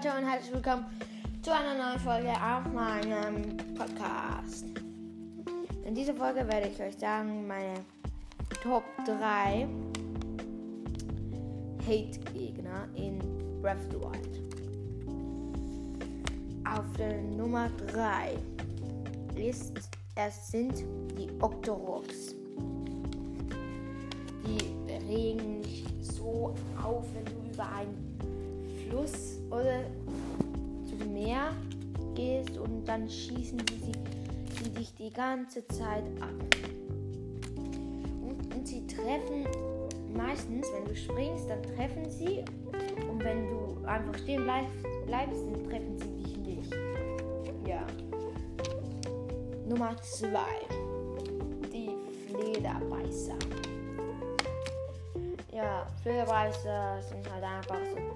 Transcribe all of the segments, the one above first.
Leute und herzlich willkommen zu einer neuen Folge auf meinem Podcast. In dieser Folge werde ich euch sagen, meine Top 3 Hate-Gegner in Breath of the Wild. Auf der Nummer 3 ist, es sind die Octoroks. Die regen dich so auf, wenn du über einen Fluss oder zum Meer gehst und dann schießen sie, sie dich die ganze Zeit ab. Und, und sie treffen meistens, wenn du springst, dann treffen sie. Und wenn du einfach stehen bleibst, bleibst dann treffen sie dich nicht. Ja. Nummer 2. Die Flederbeißer. Ja, Flederbeißer sind halt einfach so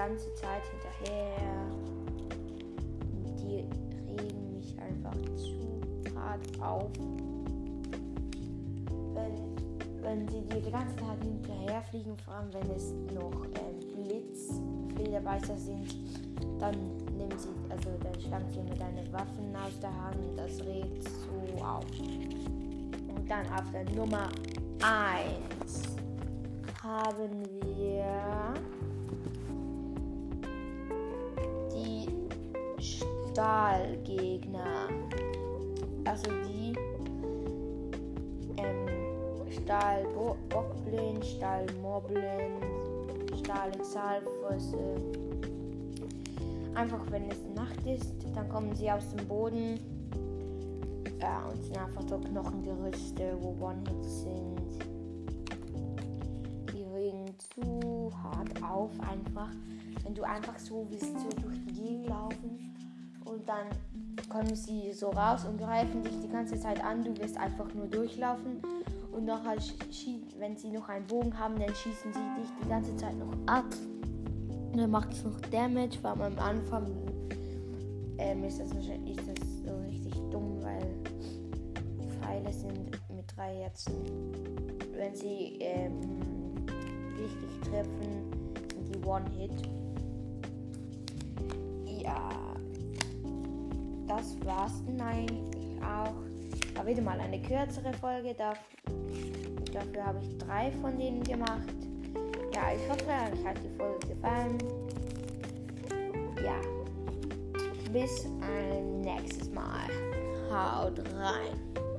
ganze Zeit hinterher. Die regen mich einfach zu hart auf. Wenn, wenn sie die ganze Zeit hinterher fliegen, vor allem wenn es noch ähm, Blitzflederbeißer sind, dann nehmen sie, also dann schlagen sie mit deinen Waffen aus der Hand. Das regt so auf. Und dann auf der Nummer 1 haben wir Stahlgegner. Also die ähm, Stahlbockblin, Stahlmoblin, Stahlexalfosse. Einfach wenn es Nacht ist, dann kommen sie aus dem Boden. Ja, und sind einfach so Knochengerüste, wo One-Hits sind. Die regen zu hart auf einfach. Wenn du einfach so willst, so durch die Gegend laufen und dann kommen sie so raus und greifen dich die ganze Zeit an. Du wirst einfach nur durchlaufen und nachher, wenn sie noch einen Bogen haben, dann schießen sie dich die ganze Zeit noch ab. Und dann macht es noch Damage, weil am Anfang ähm, ist, das wahrscheinlich, ist das so richtig dumm, weil Pfeile sind mit drei Herzen. Wenn sie ähm, richtig treffen, sind die One-Hit. Ja, das war's eigentlich auch. War wieder mal eine kürzere Folge. Dafür habe ich drei von denen gemacht. Ja, ich hoffe, euch hat die Folge gefallen. Ja, bis ein nächstes Mal. Haut rein.